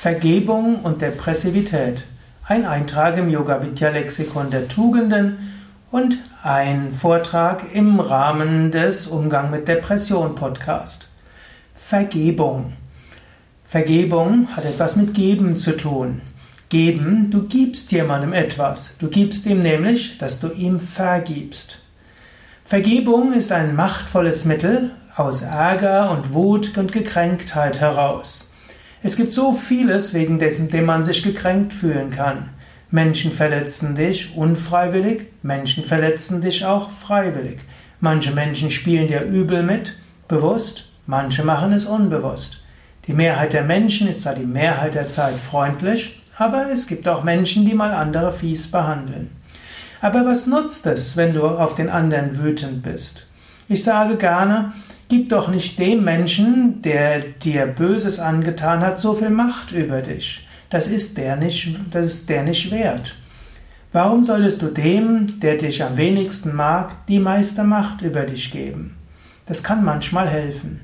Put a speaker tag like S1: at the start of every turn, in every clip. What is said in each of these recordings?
S1: Vergebung und Depressivität. Ein Eintrag im Yoga Vidya Lexikon der Tugenden und ein Vortrag im Rahmen des Umgang mit Depression Podcast. Vergebung. Vergebung hat etwas mit Geben zu tun. Geben, du gibst jemandem etwas. Du gibst ihm nämlich, dass du ihm vergibst. Vergebung ist ein machtvolles Mittel aus Ärger und Wut und Gekränktheit heraus. Es gibt so vieles, wegen dessen dem man sich gekränkt fühlen kann. Menschen verletzen dich unfreiwillig, Menschen verletzen dich auch freiwillig. Manche Menschen spielen dir übel mit, bewusst, manche machen es unbewusst. Die Mehrheit der Menschen ist zwar die Mehrheit der Zeit freundlich, aber es gibt auch Menschen, die mal andere fies behandeln. Aber was nutzt es, wenn du auf den anderen wütend bist? Ich sage gerne, Gib doch nicht dem Menschen, der dir Böses angetan hat, so viel Macht über dich. Das ist der nicht, das ist der nicht wert. Warum solltest du dem, der dich am wenigsten mag, die meiste Macht über dich geben? Das kann manchmal helfen.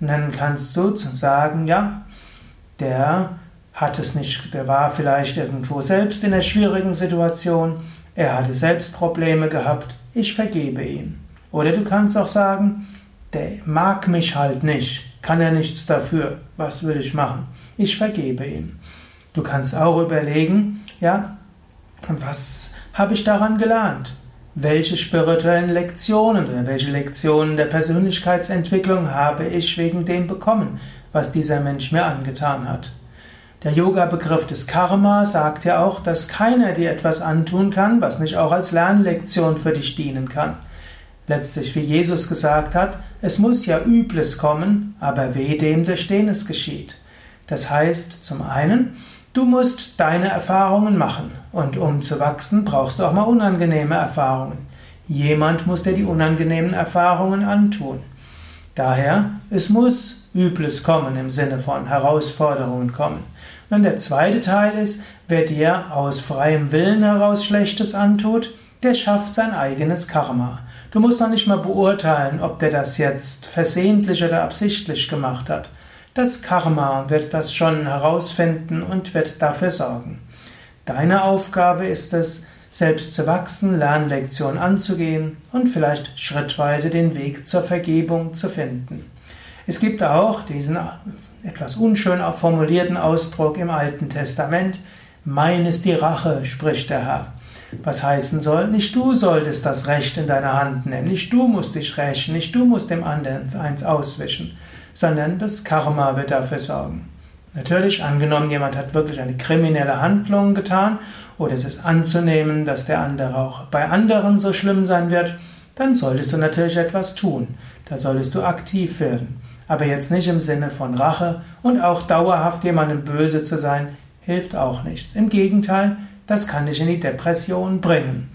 S1: Und dann kannst du sagen, ja, der hat es nicht, der war vielleicht irgendwo selbst in einer schwierigen Situation, er hatte selbst Probleme gehabt, ich vergebe ihm. Oder du kannst auch sagen, der mag mich halt nicht, kann er nichts dafür, was will ich machen? Ich vergebe ihm. Du kannst auch überlegen, ja, was habe ich daran gelernt? Welche spirituellen Lektionen oder welche Lektionen der Persönlichkeitsentwicklung habe ich wegen dem bekommen, was dieser Mensch mir angetan hat? Der Yoga-Begriff des Karma sagt ja auch, dass keiner dir etwas antun kann, was nicht auch als Lernlektion für dich dienen kann. Letztlich, wie Jesus gesagt hat, es muss ja Übles kommen, aber weh dem, durch den es geschieht. Das heißt, zum einen, du musst deine Erfahrungen machen und um zu wachsen, brauchst du auch mal unangenehme Erfahrungen. Jemand muss dir die unangenehmen Erfahrungen antun. Daher, es muss Übles kommen im Sinne von Herausforderungen kommen. Und der zweite Teil ist, wer dir aus freiem Willen heraus Schlechtes antut, der schafft sein eigenes Karma. Du musst noch nicht mal beurteilen, ob der das jetzt versehentlich oder absichtlich gemacht hat. Das Karma wird das schon herausfinden und wird dafür sorgen. Deine Aufgabe ist es, selbst zu wachsen, Lernlektion anzugehen und vielleicht schrittweise den Weg zur Vergebung zu finden. Es gibt auch diesen etwas unschön formulierten Ausdruck im Alten Testament, mein ist die Rache, spricht der Herr. Was heißen soll, nicht du solltest das Recht in deiner Hand nehmen, nicht du musst dich rächen, nicht du musst dem anderen eins auswischen, sondern das Karma wird dafür sorgen. Natürlich, angenommen, jemand hat wirklich eine kriminelle Handlung getan oder es ist anzunehmen, dass der andere auch bei anderen so schlimm sein wird, dann solltest du natürlich etwas tun. Da solltest du aktiv werden. Aber jetzt nicht im Sinne von Rache und auch dauerhaft jemandem böse zu sein, hilft auch nichts. Im Gegenteil, das kann dich in die Depression bringen.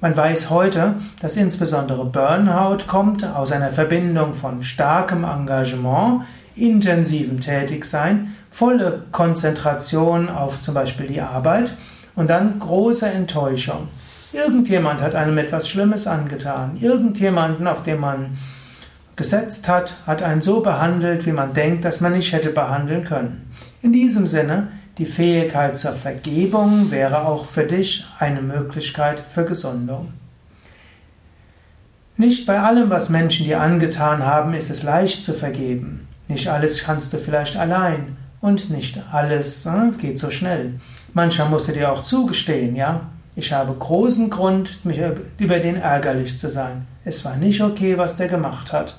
S1: Man weiß heute, dass insbesondere Burnout kommt aus einer Verbindung von starkem Engagement, intensivem Tätigsein, volle Konzentration auf zum Beispiel die Arbeit und dann große Enttäuschung. Irgendjemand hat einem etwas Schlimmes angetan. Irgendjemanden, auf den man gesetzt hat, hat einen so behandelt, wie man denkt, dass man nicht hätte behandeln können. In diesem Sinne die Fähigkeit zur Vergebung wäre auch für dich eine Möglichkeit für Gesundung. Nicht bei allem, was Menschen dir angetan haben, ist es leicht zu vergeben. Nicht alles kannst du vielleicht allein und nicht alles äh, geht so schnell. Manchmal musst du dir auch zugestehen, ja, ich habe großen Grund, mich über den ärgerlich zu sein. Es war nicht okay, was der gemacht hat.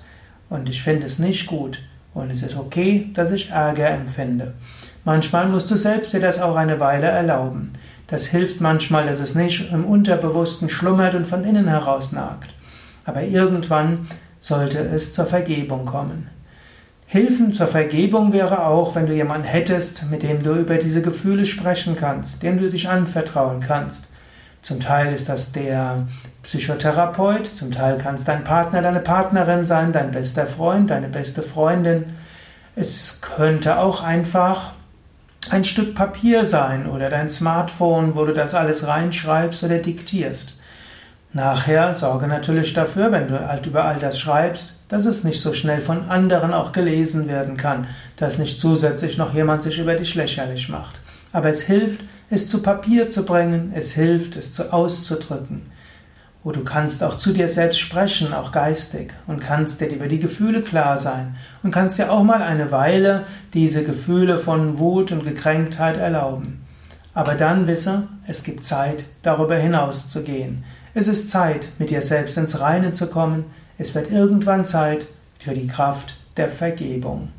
S1: Und ich finde es nicht gut. Und es ist okay, dass ich Ärger empfinde. Manchmal musst du selbst dir das auch eine Weile erlauben. Das hilft manchmal, dass es nicht im Unterbewussten schlummert und von innen heraus nagt. Aber irgendwann sollte es zur Vergebung kommen. Hilfen zur Vergebung wäre auch, wenn du jemanden hättest, mit dem du über diese Gefühle sprechen kannst, dem du dich anvertrauen kannst. Zum Teil ist das der Psychotherapeut, zum Teil kann es dein Partner, deine Partnerin sein, dein bester Freund, deine beste Freundin. Es könnte auch einfach ein Stück Papier sein oder dein Smartphone, wo du das alles reinschreibst oder diktierst. Nachher sorge natürlich dafür, wenn du halt über all das schreibst, dass es nicht so schnell von anderen auch gelesen werden kann, dass nicht zusätzlich noch jemand sich über dich lächerlich macht. Aber es hilft, es zu Papier zu bringen, es hilft, es auszudrücken. Du kannst auch zu dir selbst sprechen, auch geistig, und kannst dir über die Gefühle klar sein und kannst dir auch mal eine Weile diese Gefühle von Wut und Gekränktheit erlauben. Aber dann wisse, es gibt Zeit, darüber hinaus zu gehen. Es ist Zeit, mit dir selbst ins Reine zu kommen. Es wird irgendwann Zeit für die Kraft der Vergebung.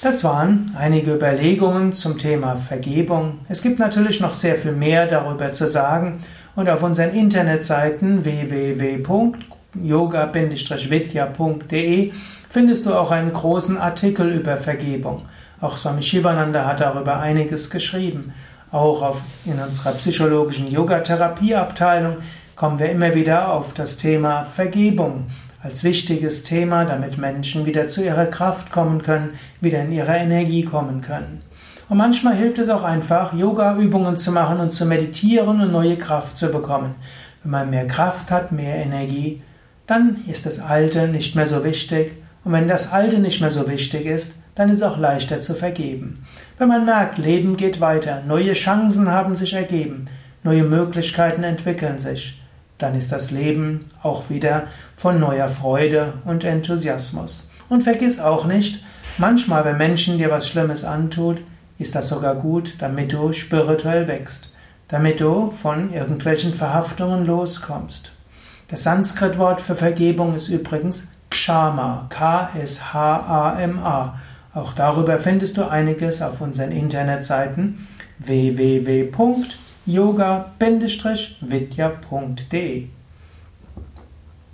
S1: Das waren einige Überlegungen zum Thema Vergebung. Es gibt natürlich noch sehr viel mehr darüber zu sagen und auf unseren Internetseiten www.yoga-vidya.de findest du auch einen großen Artikel über Vergebung. Auch Swami Shivananda hat darüber einiges geschrieben. Auch auf, in unserer psychologischen Yoga-Therapieabteilung kommen wir immer wieder auf das Thema Vergebung als wichtiges Thema, damit Menschen wieder zu ihrer Kraft kommen können, wieder in ihre Energie kommen können. Und manchmal hilft es auch einfach, Yoga-Übungen zu machen und zu meditieren und neue Kraft zu bekommen. Wenn man mehr Kraft hat, mehr Energie, dann ist das Alte nicht mehr so wichtig. Und wenn das Alte nicht mehr so wichtig ist, dann ist es auch leichter zu vergeben. Wenn man merkt, Leben geht weiter, neue Chancen haben sich ergeben, neue Möglichkeiten entwickeln sich, dann ist das Leben auch wieder von neuer Freude und Enthusiasmus. Und vergiss auch nicht, manchmal, wenn Menschen dir was Schlimmes antut, ist das sogar gut, damit du spirituell wächst, damit du von irgendwelchen Verhaftungen loskommst. Das Sanskritwort für Vergebung ist übrigens Kshama, K-S-H-A-M-A. Auch darüber findest du einiges auf unseren Internetseiten www.yoga-vidya.de